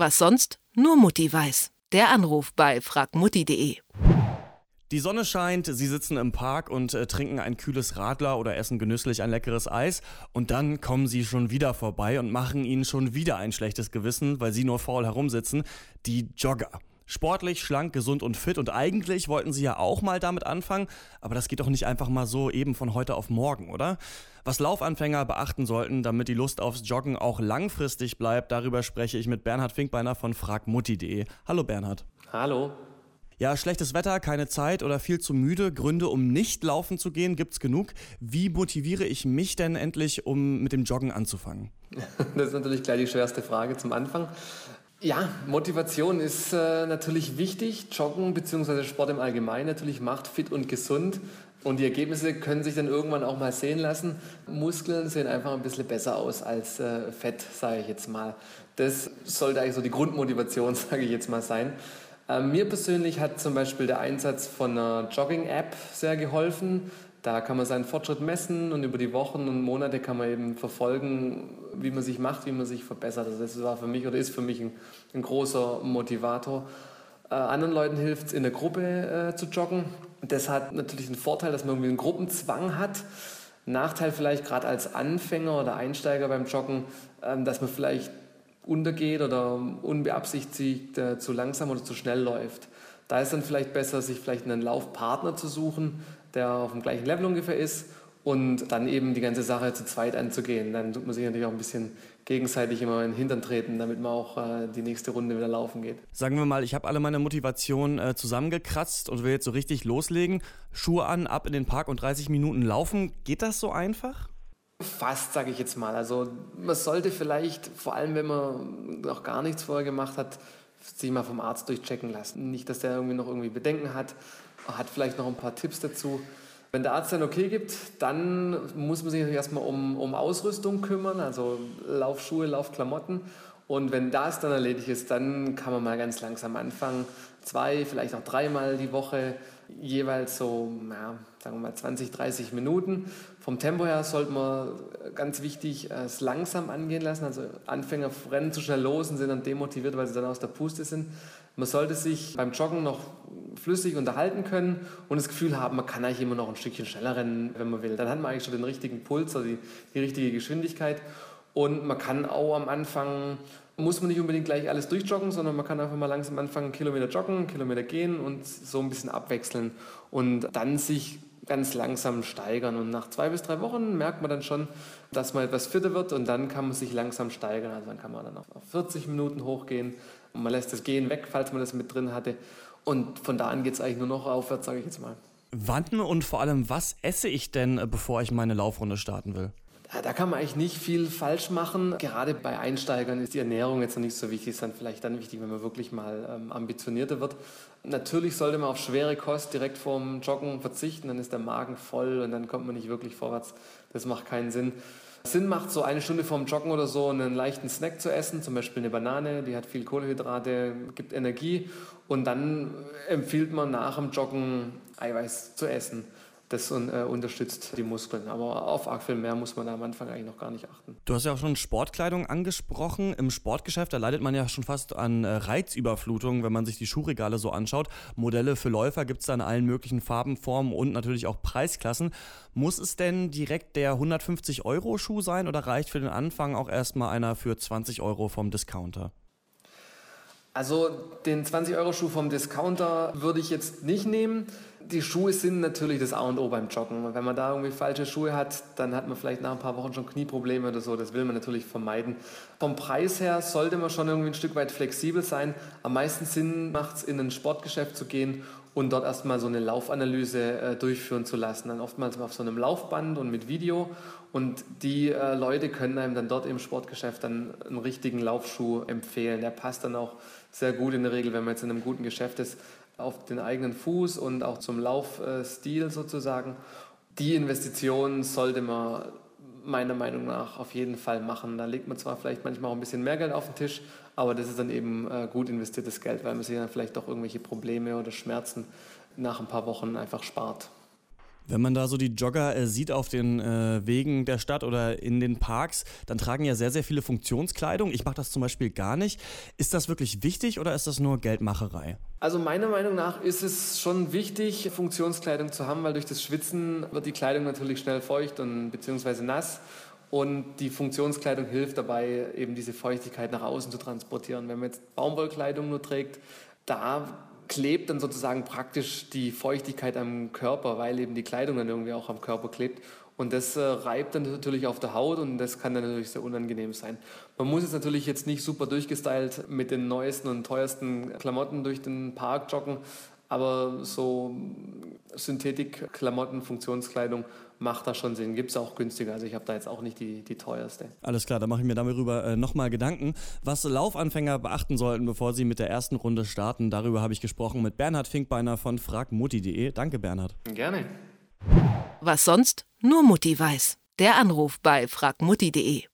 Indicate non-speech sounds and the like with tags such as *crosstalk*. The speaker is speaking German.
Was sonst nur Mutti weiß. Der Anruf bei fragmutti.de. Die Sonne scheint, sie sitzen im Park und äh, trinken ein kühles Radler oder essen genüsslich ein leckeres Eis und dann kommen sie schon wieder vorbei und machen ihnen schon wieder ein schlechtes Gewissen, weil sie nur faul herumsitzen, die Jogger. Sportlich, schlank, gesund und fit und eigentlich wollten sie ja auch mal damit anfangen, aber das geht doch nicht einfach mal so eben von heute auf morgen, oder? Was Laufanfänger beachten sollten, damit die Lust aufs Joggen auch langfristig bleibt, darüber spreche ich mit Bernhard Finkbeiner von fragmutti.de. Hallo Bernhard. Hallo. Ja, schlechtes Wetter, keine Zeit oder viel zu müde. Gründe, um nicht laufen zu gehen, gibt's genug. Wie motiviere ich mich denn endlich, um mit dem Joggen anzufangen? *laughs* Das ist natürlich gleich die schwerste Frage zum Anfang. Ja, Motivation ist äh, natürlich wichtig. Joggen bzw. Sport im Allgemeinen natürlich macht fit und gesund. Und die Ergebnisse können sich dann irgendwann auch mal sehen lassen. Muskeln sehen einfach ein bisschen besser aus als äh, Fett, sage ich jetzt mal. Das sollte eigentlich so die Grundmotivation, *laughs* sage ich jetzt mal, sein. Ähm, mir persönlich hat zum Beispiel der Einsatz von einer Jogging-App sehr geholfen. Da kann man seinen Fortschritt messen und über die Wochen und Monate kann man eben verfolgen, wie man sich macht, wie man sich verbessert. Also das war für mich oder ist für mich ein, ein großer Motivator. Äh, anderen Leuten hilft es, in der Gruppe äh, zu joggen. Das hat natürlich einen Vorteil, dass man irgendwie einen Gruppenzwang hat. Nachteil vielleicht gerade als Anfänger oder Einsteiger beim Joggen, äh, dass man vielleicht untergeht oder unbeabsichtigt äh, zu langsam oder zu schnell läuft. Da ist dann vielleicht besser, sich vielleicht einen Laufpartner zu suchen, der auf dem gleichen Level ungefähr ist und dann eben die ganze Sache zu zweit anzugehen. Dann tut man sich natürlich auch ein bisschen gegenseitig immer in den Hintern treten, damit man auch äh, die nächste Runde wieder laufen geht. Sagen wir mal, ich habe alle meine Motivation äh, zusammengekratzt und will jetzt so richtig loslegen. Schuhe an, ab in den Park und 30 Minuten laufen. Geht das so einfach? Fast, sage ich jetzt mal. Also man sollte vielleicht, vor allem wenn man noch gar nichts vorher gemacht hat, sich mal vom Arzt durchchecken lassen. Nicht, dass der irgendwie noch irgendwie Bedenken hat, hat vielleicht noch ein paar Tipps dazu. Wenn der Arzt dann okay gibt, dann muss man sich natürlich erstmal um, um Ausrüstung kümmern, also Laufschuhe, Laufklamotten. Und wenn das dann erledigt ist, dann kann man mal ganz langsam anfangen. Zwei, vielleicht auch dreimal die Woche, jeweils so, ja, sagen wir mal 20, 30 Minuten. Vom Tempo her sollte man ganz wichtig es langsam angehen lassen. Also Anfänger rennen zu schnell los und sind dann demotiviert, weil sie dann aus der Puste sind. Man sollte sich beim Joggen noch flüssig unterhalten können und das Gefühl haben, man kann eigentlich immer noch ein Stückchen schneller rennen, wenn man will. Dann hat man eigentlich schon den richtigen Puls, also die, die richtige Geschwindigkeit. Und man kann auch am Anfang, muss man nicht unbedingt gleich alles durchjoggen, sondern man kann einfach mal langsam anfangen, einen Kilometer joggen, einen Kilometer gehen und so ein bisschen abwechseln und dann sich ganz langsam steigern. Und nach zwei bis drei Wochen merkt man dann schon, dass man etwas fitter wird und dann kann man sich langsam steigern. Also dann kann man dann auf 40 Minuten hochgehen und man lässt das Gehen weg, falls man das mit drin hatte. Und von da an geht es eigentlich nur noch aufwärts, sage ich jetzt mal. Wann und vor allem, was esse ich denn, äh, bevor ich meine Laufrunde starten will? Da kann man eigentlich nicht viel falsch machen. Gerade bei Einsteigern ist die Ernährung jetzt noch nicht so wichtig, ist dann vielleicht dann wichtig, wenn man wirklich mal ähm, ambitionierter wird. Natürlich sollte man auf schwere Kost direkt vorm Joggen verzichten, dann ist der Magen voll und dann kommt man nicht wirklich vorwärts. Das macht keinen Sinn. Sinn macht, so eine Stunde vorm Joggen oder so einen leichten Snack zu essen, zum Beispiel eine Banane, die hat viel Kohlenhydrate, gibt Energie und dann empfiehlt man nach dem Joggen Eiweiß zu essen das äh, unterstützt die Muskeln. Aber auf arg viel mehr muss man da am Anfang eigentlich noch gar nicht achten. Du hast ja auch schon Sportkleidung angesprochen. Im Sportgeschäft, da leidet man ja schon fast an äh, Reizüberflutung, wenn man sich die Schuhregale so anschaut. Modelle für Läufer gibt es da in allen möglichen Farben, Formen und natürlich auch Preisklassen. Muss es denn direkt der 150 Euro Schuh sein oder reicht für den Anfang auch erstmal einer für 20 Euro vom Discounter? Also den 20-Euro-Schuh vom Discounter würde ich jetzt nicht nehmen. Die Schuhe sind natürlich das A und O beim Joggen. Wenn man da irgendwie falsche Schuhe hat, dann hat man vielleicht nach ein paar Wochen schon Knieprobleme oder so. Das will man natürlich vermeiden. Vom Preis her sollte man schon irgendwie ein Stück weit flexibel sein. Am meisten Sinn macht es, in ein Sportgeschäft zu gehen und dort erstmal so eine Laufanalyse äh, durchführen zu lassen. Dann oftmals auf so einem Laufband und mit Video. Und die äh, Leute können einem dann dort im Sportgeschäft dann einen richtigen Laufschuh empfehlen. Der passt dann auch sehr gut in der Regel, wenn man jetzt in einem guten Geschäft ist, auf den eigenen Fuß und auch zum Laufstil sozusagen. Die Investition sollte man meiner Meinung nach auf jeden Fall machen. Da legt man zwar vielleicht manchmal auch ein bisschen mehr Geld auf den Tisch, aber das ist dann eben äh, gut investiertes Geld, weil man sich dann vielleicht auch irgendwelche Probleme oder Schmerzen nach ein paar Wochen einfach spart. Wenn man da so die Jogger äh, sieht auf den äh, Wegen der Stadt oder in den Parks, dann tragen ja sehr, sehr viele Funktionskleidung. Ich mache das zum Beispiel gar nicht. Ist das wirklich wichtig oder ist das nur Geldmacherei? Also meiner Meinung nach ist es schon wichtig, Funktionskleidung zu haben, weil durch das Schwitzen wird die Kleidung natürlich schnell feucht und beziehungsweise nass. Und die Funktionskleidung hilft dabei, eben diese Feuchtigkeit nach außen zu transportieren. Wenn man jetzt Baumwollkleidung nur trägt, da klebt dann sozusagen praktisch die Feuchtigkeit am Körper, weil eben die Kleidung dann irgendwie auch am Körper klebt. Und das äh, reibt dann natürlich auf der Haut und das kann dann natürlich sehr unangenehm sein. Man muss jetzt natürlich jetzt nicht super durchgestylt mit den neuesten und teuersten Klamotten durch den Park joggen, aber so Synthetik-Klamotten, Funktionskleidung macht da schon Sinn. Gibt es auch günstiger. Also ich habe da jetzt auch nicht die, die teuerste. Alles klar, da mache ich mir darüber äh, nochmal Gedanken. Was Laufanfänger beachten sollten, bevor sie mit der ersten Runde starten, darüber habe ich gesprochen mit Bernhard Finkbeiner von fragmutti.de. Danke, Bernhard. Gerne. Was sonst? Nur Mutti weiß. Der Anruf bei fragmutti.de.